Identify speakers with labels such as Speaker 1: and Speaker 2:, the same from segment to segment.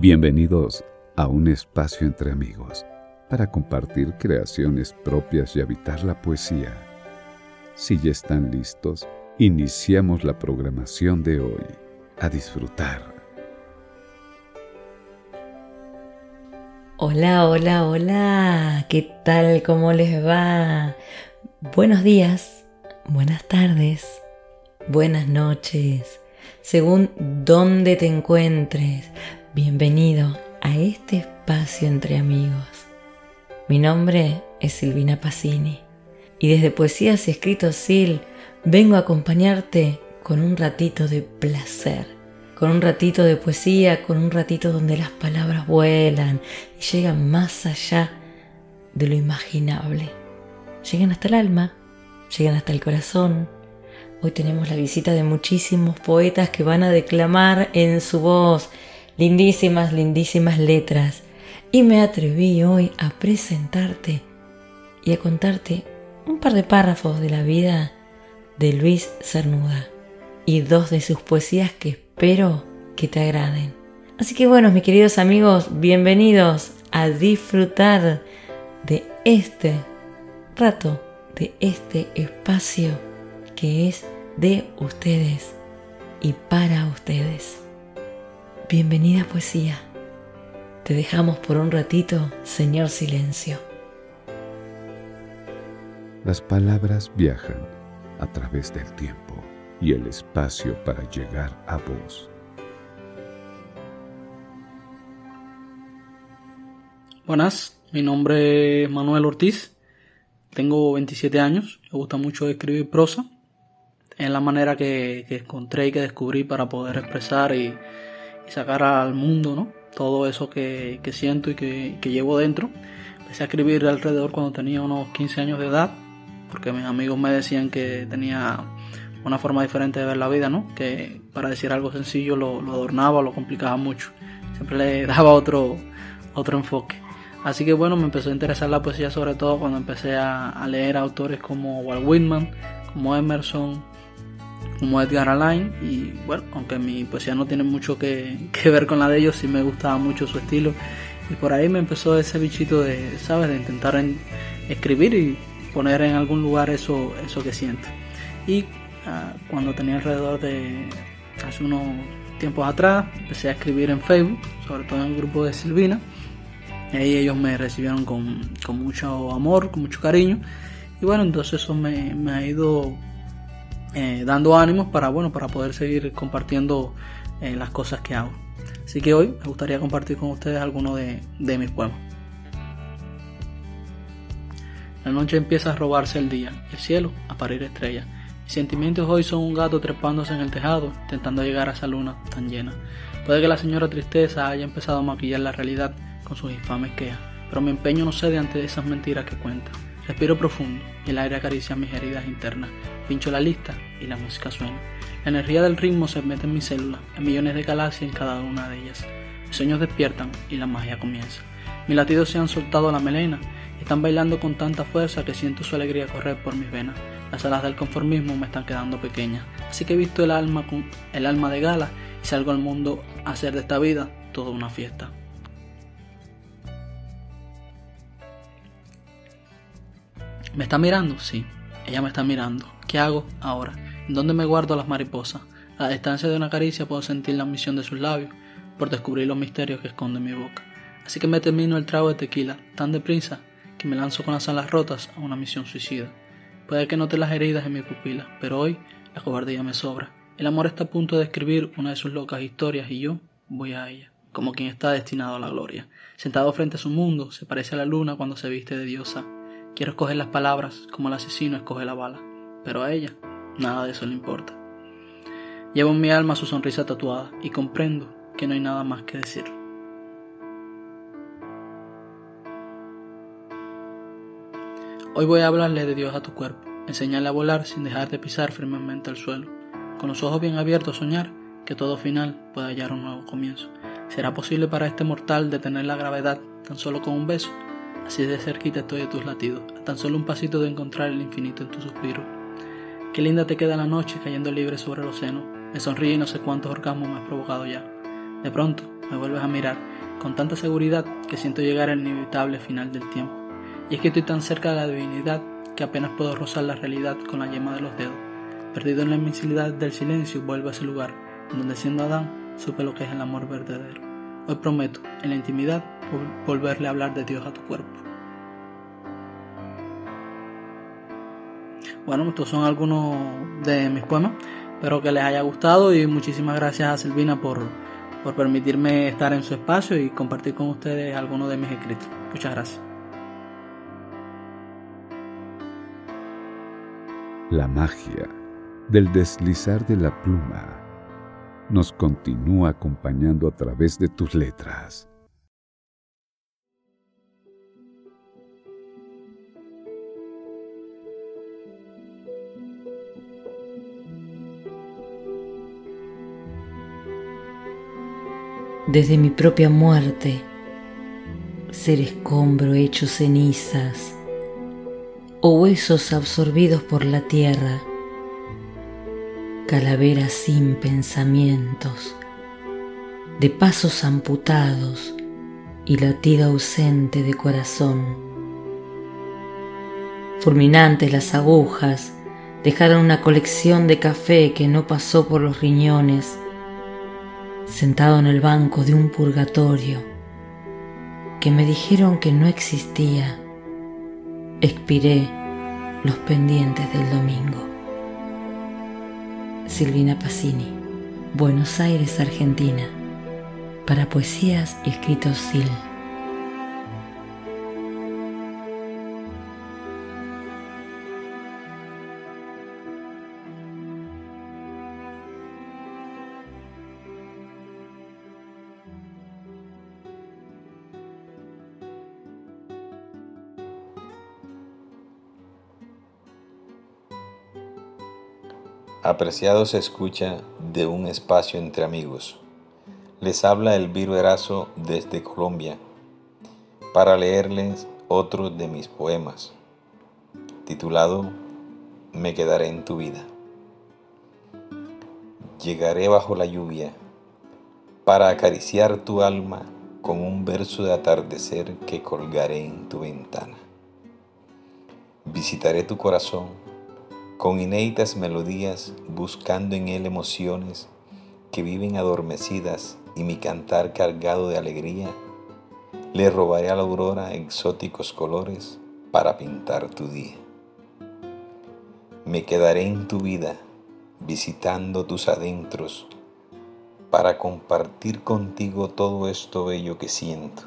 Speaker 1: Bienvenidos a un espacio entre amigos para compartir creaciones propias y habitar la poesía. Si ya están listos, iniciamos la programación de hoy. A disfrutar.
Speaker 2: Hola, hola, hola. ¿Qué tal? ¿Cómo les va? Buenos días, buenas tardes, buenas noches, según dónde te encuentres. Bienvenido a este espacio entre amigos. Mi nombre es Silvina Pacini y desde Poesías y Escritos Sil vengo a acompañarte con un ratito de placer, con un ratito de poesía, con un ratito donde las palabras vuelan y llegan más allá de lo imaginable. Llegan hasta el alma, llegan hasta el corazón. Hoy tenemos la visita de muchísimos poetas que van a declamar en su voz lindísimas, lindísimas letras. Y me atreví hoy a presentarte y a contarte un par de párrafos de la vida de Luis Cernuda y dos de sus poesías que espero que te agraden. Así que bueno, mis queridos amigos, bienvenidos a disfrutar de este rato, de este espacio que es de ustedes y para ustedes. Bienvenida poesía. Te dejamos por un ratito, Señor Silencio.
Speaker 1: Las palabras viajan a través del tiempo y el espacio para llegar a vos.
Speaker 3: Buenas, mi nombre es Manuel Ortiz, tengo 27 años, me gusta mucho escribir prosa, es la manera que, que encontré y que descubrí para poder expresar y y sacar al mundo, ¿no? Todo eso que, siento y que, llevo dentro. Empecé a escribir alrededor cuando tenía unos 15 años de edad, porque mis amigos me decían que tenía una forma diferente de ver la vida, ¿no? Que para decir algo sencillo lo, lo adornaba, lo complicaba mucho. Siempre le daba otro, otro enfoque. Así que bueno, me empezó a interesar la poesía sobre todo cuando empecé a, a leer autores como Walt Whitman, como Emerson, como Edgar Allan y bueno, aunque mi poesía no tiene mucho que, ver con la de ellos, sí me gustaba mucho su estilo y por ahí me empezó ese bichito de, ¿sabes? De intentar escribir y poner en algún lugar eso, eso que siento. Y ah, cuando tenía alrededor de hace unos tiempos atrás, empecé a escribir en Facebook, sobre todo en el grupo de Silvina. Y ahí ellos me recibieron con, mucho amor, con mucho cariño. Y bueno, entonces eso me, me ha ido eh, dando ánimos para, bueno, para poder seguir compartiendo eh, las cosas que hago. Así que hoy me gustaría compartir con ustedes algunos de, mis poemas. La noche empieza a robarse el día, el cielo a parir estrellas. Mis sentimientos hoy son un gato trepándose en el tejado, intentando llegar a esa luna tan llena. Puede que la señora Tristeza haya empezado a maquillar la realidad con sus infames quejas, pero mi empeño no cede ante esas mentiras que cuenta. Respiro profundo y el aire acaricia mis heridas internas. Pincho la lista y la música suena. La energía del ritmo se mete en mis células, en millones de galaxias en cada una de ellas. Mis sueños despiertan y la magia comienza. Mis latidos se han soltado la melena y están bailando con tanta fuerza que siento su alegría correr por mis venas. Las alas del conformismo me están quedando pequeñas, así que he visto el alma con el alma de gala y salgo al mundo a hacer de esta vida toda una fiesta. ¿Me está mirando? Sí, ella me está mirando. ¿Qué hago ahora? ¿En dónde me guardo las mariposas? A la distancia de una caricia puedo sentir la misión de sus labios por descubrir los misterios que esconde mi boca. Así que me termino el trago de tequila tan deprisa que me lanzo con las alas rotas a una misión suicida. Puede que note las heridas en mi pupila, pero hoy la cobardía me sobra. El amor está a punto de escribir una de sus locas historias y yo voy a ella, como quien está destinado a la gloria. Sentado frente a su mundo, se parece a la luna cuando se viste de diosa Quiero escoger las palabras como el asesino escoge la bala, pero a ella nada de eso le importa. Llevo en mi alma su sonrisa tatuada y comprendo que no hay nada más que decir. Hoy voy a hablarle de Dios a tu cuerpo, enseñarle a volar sin dejar de pisar firmemente el suelo, con los ojos bien abiertos soñar que todo final puede hallar un nuevo comienzo. ¿Será posible para este mortal detener la gravedad tan solo con un beso? Así de cerquita estoy de tus latidos, a tan solo un pasito de encontrar el infinito en tu suspiro. Qué linda te queda la noche cayendo libre sobre el océano. Me sonríe y no sé cuántos orgasmos me has provocado ya. De pronto, me vuelves a mirar con tanta seguridad que siento llegar al inevitable final del tiempo. Y es que estoy tan cerca de la divinidad que apenas puedo rozar la realidad con la yema de los dedos. Perdido en la inmensidad del silencio, vuelvo a ese lugar, donde siendo Adán supe lo que es el amor verdadero. Hoy prometo, en la intimidad, volverle a hablar de Dios a tu cuerpo. Bueno, estos son algunos de mis poemas. Espero que les haya gustado y muchísimas gracias a Silvina por, por permitirme estar en su espacio y compartir con ustedes algunos de mis escritos. Muchas gracias.
Speaker 1: La magia del deslizar de la pluma nos continúa acompañando a través de tus letras.
Speaker 2: Desde mi propia muerte, ser escombro hecho cenizas, o huesos absorbidos por la tierra, calavera sin pensamientos, de pasos amputados y latida ausente de corazón. Fulminantes las agujas dejaron una colección de café que no pasó por los riñones, sentado en el banco de un purgatorio que me dijeron que no existía expiré los pendientes del domingo. Silvina Pacini, Buenos Aires, Argentina, para Poesías y Escritos SIL.
Speaker 4: Apreciados escucha de un espacio entre amigos. Les habla el Erazo desde Colombia para leerles otro de mis poemas, titulado Me quedaré en tu vida. Llegaré bajo la lluvia para acariciar tu alma con un verso de atardecer que colgaré en tu ventana. Visitaré tu corazón con inéditas melodías buscando en él emociones que viven adormecidas y mi cantar cargado de alegría, le robaré a la aurora exóticos colores para pintar tu día. Me quedaré en tu vida visitando tus adentros para compartir contigo todo esto bello que siento.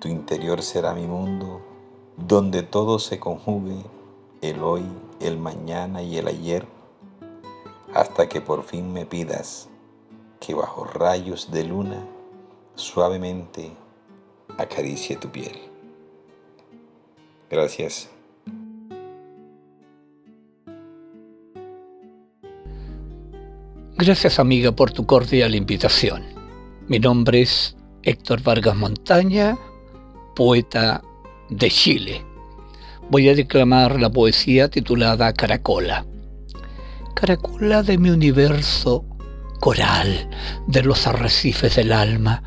Speaker 4: Tu interior será mi mundo donde todo se conjugue el hoy, el mañana y el ayer, hasta que por fin me pidas que bajo rayos de luna suavemente acaricie tu piel. Gracias.
Speaker 5: Gracias amiga por tu cordial invitación. Mi nombre es Héctor Vargas Montaña, poeta de Chile voy a declamar la poesía titulada Caracola. Caracola de mi universo, coral de los arrecifes del alma.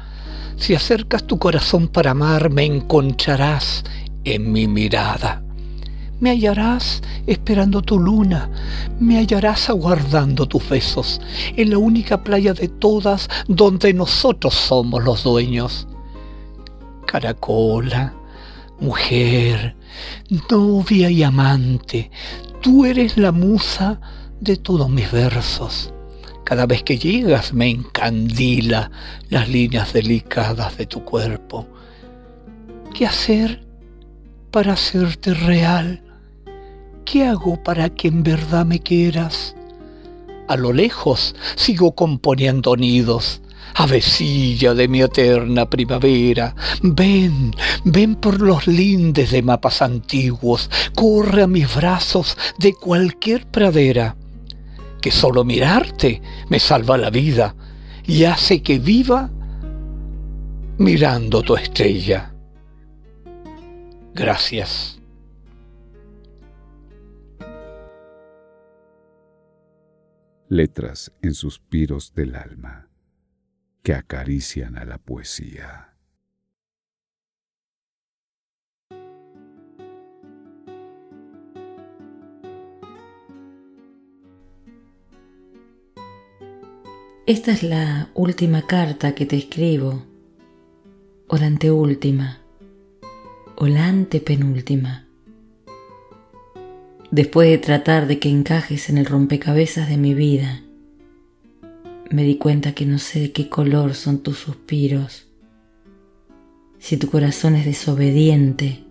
Speaker 5: Si acercas tu corazón para amar, me encontrarás en mi mirada. Me hallarás esperando tu luna, me hallarás aguardando tus besos, en la única playa de todas donde nosotros somos los dueños. Caracola, mujer, novia y amante, tú eres la musa de todos mis versos. Cada vez que llegas me encandila las líneas delicadas de tu cuerpo. ¿Qué hacer para hacerte real? ¿Qué hago para que en verdad me quieras? A lo lejos sigo componiendo nidos Avecilla de mi eterna primavera, ven, ven por los lindes de mapas antiguos, corre a mis brazos de cualquier pradera, que solo mirarte me salva la vida y hace que viva mirando tu estrella. Gracias.
Speaker 1: Letras en suspiros del alma que acarician a la poesía.
Speaker 2: Esta es la última carta que te escribo, o la anteúltima, o la antepenúltima. Después de tratar de que encajes en el rompecabezas de mi vida, me di cuenta que no sé de qué color son tus suspiros, si tu corazón es desobediente,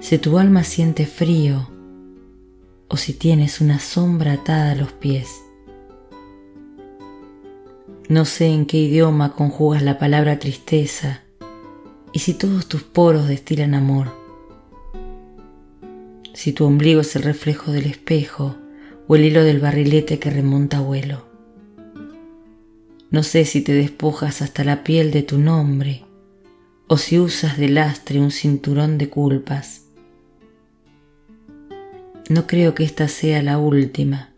Speaker 2: si tu alma siente frío o si tienes una sombra atada a los pies. No sé en qué idioma conjugas la palabra tristeza y si todos tus poros destilan amor. Si tu ombligo es el reflejo del espejo o el hilo del barrilete que remonta a vuelo. No sé si te despojas hasta la piel de tu nombre o si usas de lastre un cinturón de culpas. No creo que esta sea la última,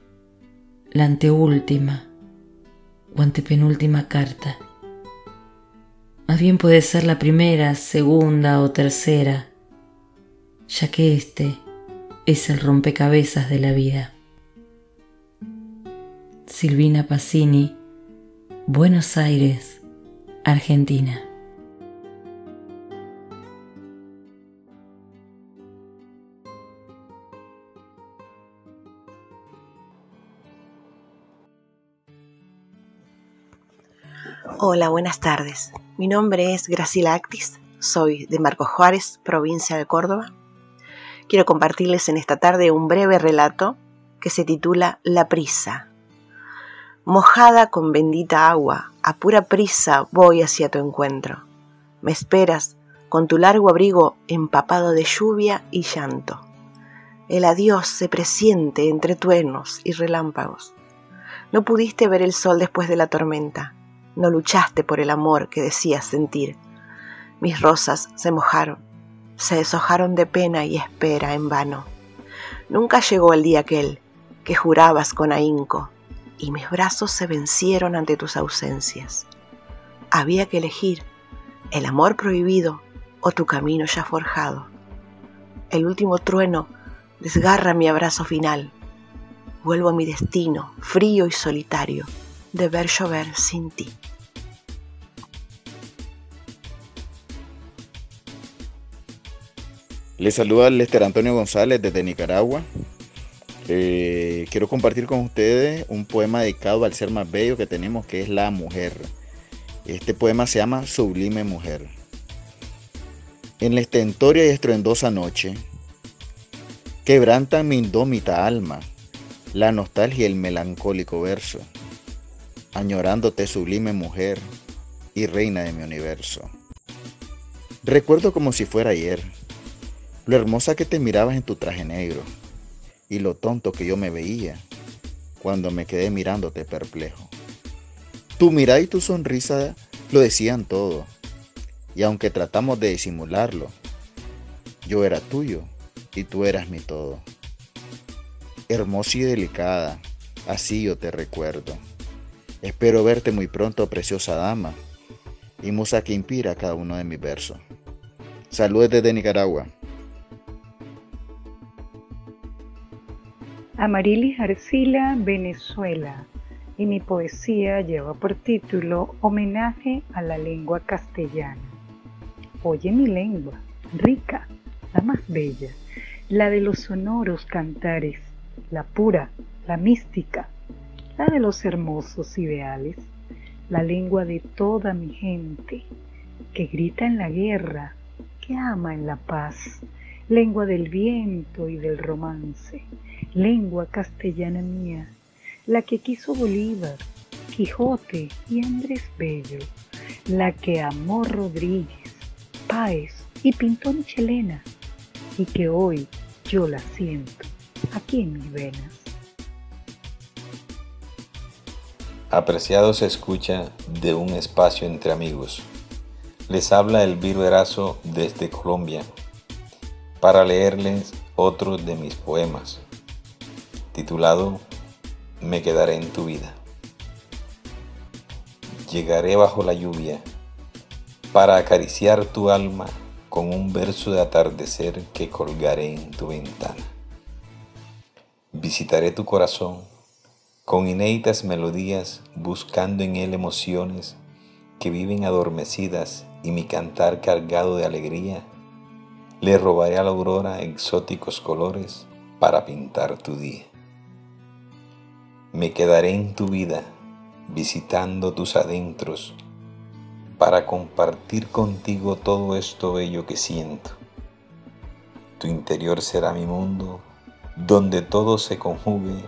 Speaker 2: la anteúltima o antepenúltima carta. Más bien puede ser la primera, segunda o tercera, ya que este es el rompecabezas de la vida. Silvina Pacini Buenos Aires, Argentina.
Speaker 6: Hola, buenas tardes. Mi nombre es Graciela Actis, soy de Marcos Juárez, provincia de Córdoba. Quiero compartirles en esta tarde un breve relato que se titula La prisa Mojada con bendita agua, a pura prisa voy hacia tu encuentro. Me esperas con tu largo abrigo empapado de lluvia y llanto. El adiós se presiente entre truenos y relámpagos. No pudiste ver el sol después de la tormenta, no luchaste por el amor que decías sentir. Mis rosas se mojaron, se deshojaron de pena y espera en vano. Nunca llegó el día aquel que jurabas con ahínco y mis brazos se vencieron ante tus ausencias. Había que elegir el amor prohibido o tu camino ya forjado. El último trueno desgarra mi abrazo final. Vuelvo a mi destino, frío y solitario, de ver llover sin ti.
Speaker 7: Les saluda Lester Antonio González desde Nicaragua. Eh, quiero compartir con ustedes un poema dedicado al ser más bello que tenemos, que es la mujer. Este poema se llama Sublime Mujer. En la estentoria y estruendosa noche, quebrantan mi indómita alma, la nostalgia y el melancólico verso, añorándote sublime mujer y reina de mi universo. Recuerdo como si fuera ayer, lo hermosa que te mirabas en tu traje negro y lo tonto que yo me veía cuando me quedé mirándote perplejo. Tu mirada y tu sonrisa lo decían todo, y aunque tratamos de disimularlo, yo era tuyo y tú eras mi todo. Hermosa y delicada, así yo te recuerdo. Espero verte muy pronto, preciosa dama, y musa que inspira cada uno de mis versos. Saludos desde Nicaragua.
Speaker 8: Amarilis Arcila, Venezuela, y mi poesía lleva por título Homenaje a la lengua castellana. Oye mi lengua, rica, la más bella, la de los sonoros cantares, la pura, la mística, la de los hermosos ideales, la lengua de toda mi gente, que grita en la guerra, que ama en la paz, lengua del viento y del romance, lengua castellana mía, la que quiso Bolívar, Quijote y Andrés Bello, la que amó Rodríguez, Páez y pintó Michelena, y que hoy yo la siento aquí en mis venas.
Speaker 4: Apreciado se escucha de un espacio entre amigos. Les habla el Erazo desde Colombia para leerles otro de mis poemas titulado Me quedaré en tu vida. llegaré bajo la lluvia para acariciar tu alma con un verso de atardecer que colgaré en tu ventana. Visitaré tu corazón con inéditas melodías buscando en él emociones que viven adormecidas y mi cantar cargado de alegría. Le robaré a la aurora exóticos colores para pintar tu día. Me quedaré en tu vida visitando tus adentros para compartir contigo todo esto bello que siento. Tu interior será mi mundo, donde todo se conjugue,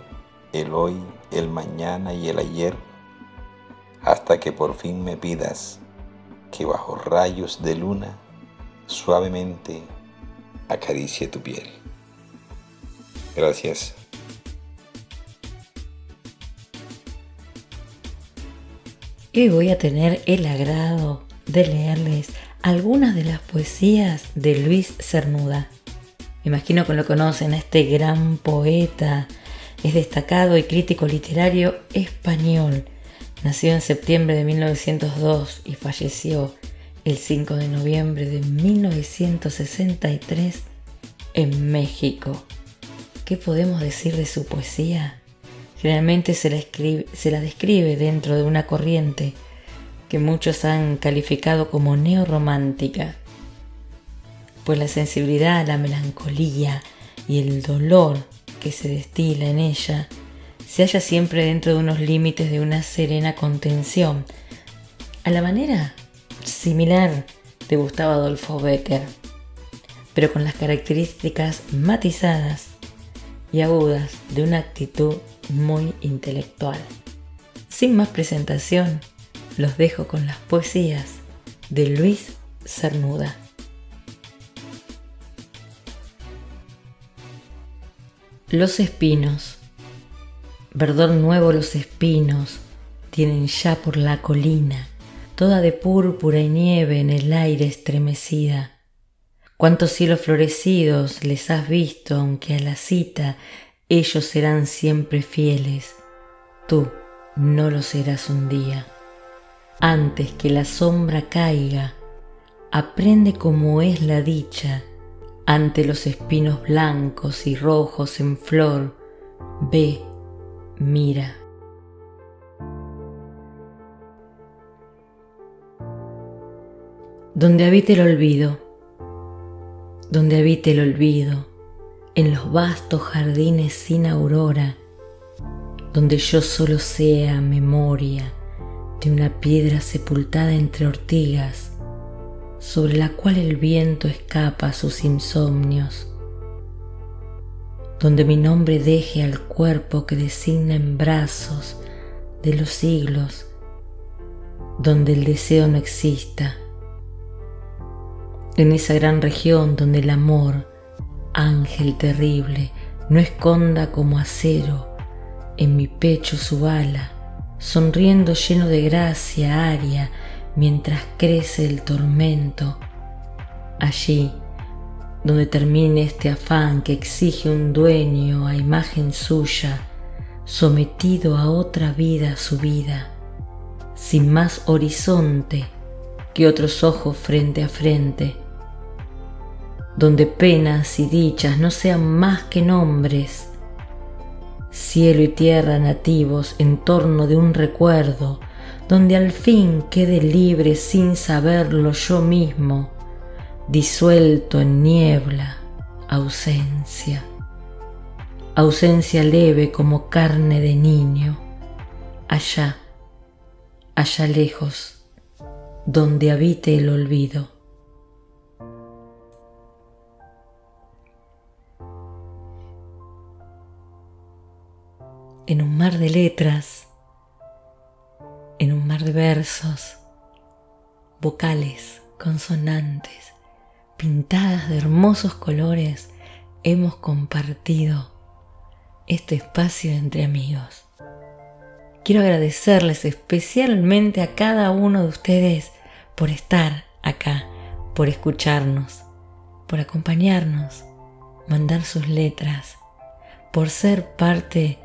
Speaker 4: el hoy, el mañana y el ayer, hasta que por fin me pidas que bajo rayos de luna suavemente acaricie tu piel. Gracias.
Speaker 2: Hoy voy a tener el agrado de leerles algunas de las poesías de Luis Cernuda. Me imagino que lo conocen, este gran poeta, es destacado y crítico literario español. Nació en septiembre de 1902 y falleció el 5 de noviembre de 1963 en México. ¿Qué podemos decir de su poesía? Generalmente se la, describe dentro de una corriente que muchos han calificado como neorromántica, pues la sensibilidad, la melancolía y el dolor que se destila en ella se halla siempre dentro de unos límites de una serena contención, a la manera similar de Gustavo Adolfo Becker, pero con las características matizadas y agudas de una actitud muy intelectual. Sin más presentación, los dejo con las poesías de Luis Cernuda. Los espinos. Verdor nuevo los espinos tienen ya por la colina, toda de púrpura y nieve en el aire estremecida. Cuántos cielos florecidos les has visto, aunque a la cita ellos serán siempre fieles, tú no lo serás un día. Antes que la sombra caiga, aprende cómo es la dicha ante los espinos blancos y rojos en flor. Ve, mira. Donde habite el olvido, donde habite el olvido, en los vastos jardines sin aurora, donde yo solo sea memoria de una piedra sepultada entre ortigas, sobre la cual el viento escapa sus insomnios, donde mi nombre deje al cuerpo que designa en brazos de los siglos, donde el deseo no exista, en esa gran región donde el amor ángel terrible, no esconda como acero en mi pecho su bala, sonriendo lleno de gracia aria mientras crece el tormento. Allí, donde termine este afán que exige un dueño a imagen suya, sometido a otra vida su vida, sin más horizonte que otros ojos frente a frente, donde penas y dichas no sean más que nombres, cielo y tierra nativos en torno de un recuerdo, donde al fin quede libre sin saberlo yo mismo, disuelto en niebla, ausencia, ausencia leve como carne de niño, allá, allá lejos, donde habite el olvido. En un mar de letras, en un mar de versos, vocales, consonantes, pintadas de hermosos colores, hemos compartido este espacio entre amigos. Quiero agradecerles especialmente a cada uno de ustedes por estar acá, por escucharnos, por acompañarnos, mandar sus letras, por ser parte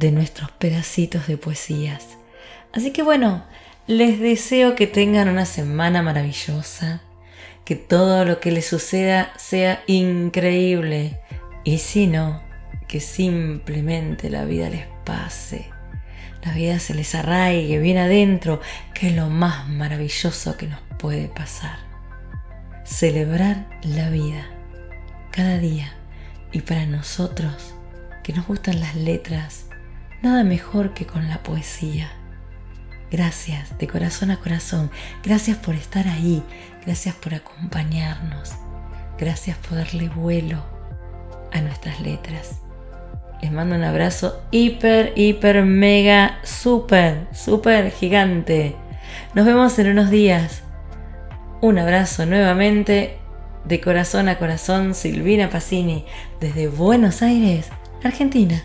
Speaker 2: de nuestros pedacitos de poesías. Así que bueno, les deseo que tengan una semana maravillosa, que todo lo que les suceda sea increíble y si no, que simplemente la vida les pase. La vida se les arraigue bien adentro, que es lo más maravilloso que nos puede pasar. Celebrar la vida cada día y para nosotros que nos gustan las letras, nada mejor que con la poesía. Gracias de corazón a corazón. Gracias por estar ahí. Gracias por acompañarnos. Gracias por darle vuelo a nuestras letras. Les mando un abrazo hiper, hiper, mega, super, super gigante. Nos vemos en unos días. Un abrazo nuevamente de corazón a corazón, Silvina Pacini, desde Buenos Aires, Argentina.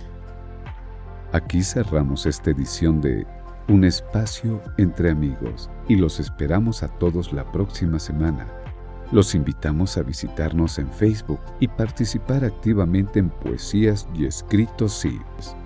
Speaker 1: Aquí cerramos esta edición de un espacio entre amigos y los esperamos a todos la próxima semana. Los invitamos a visitarnos en Facebook y participar activamente en Poesías y Escritos CIPS.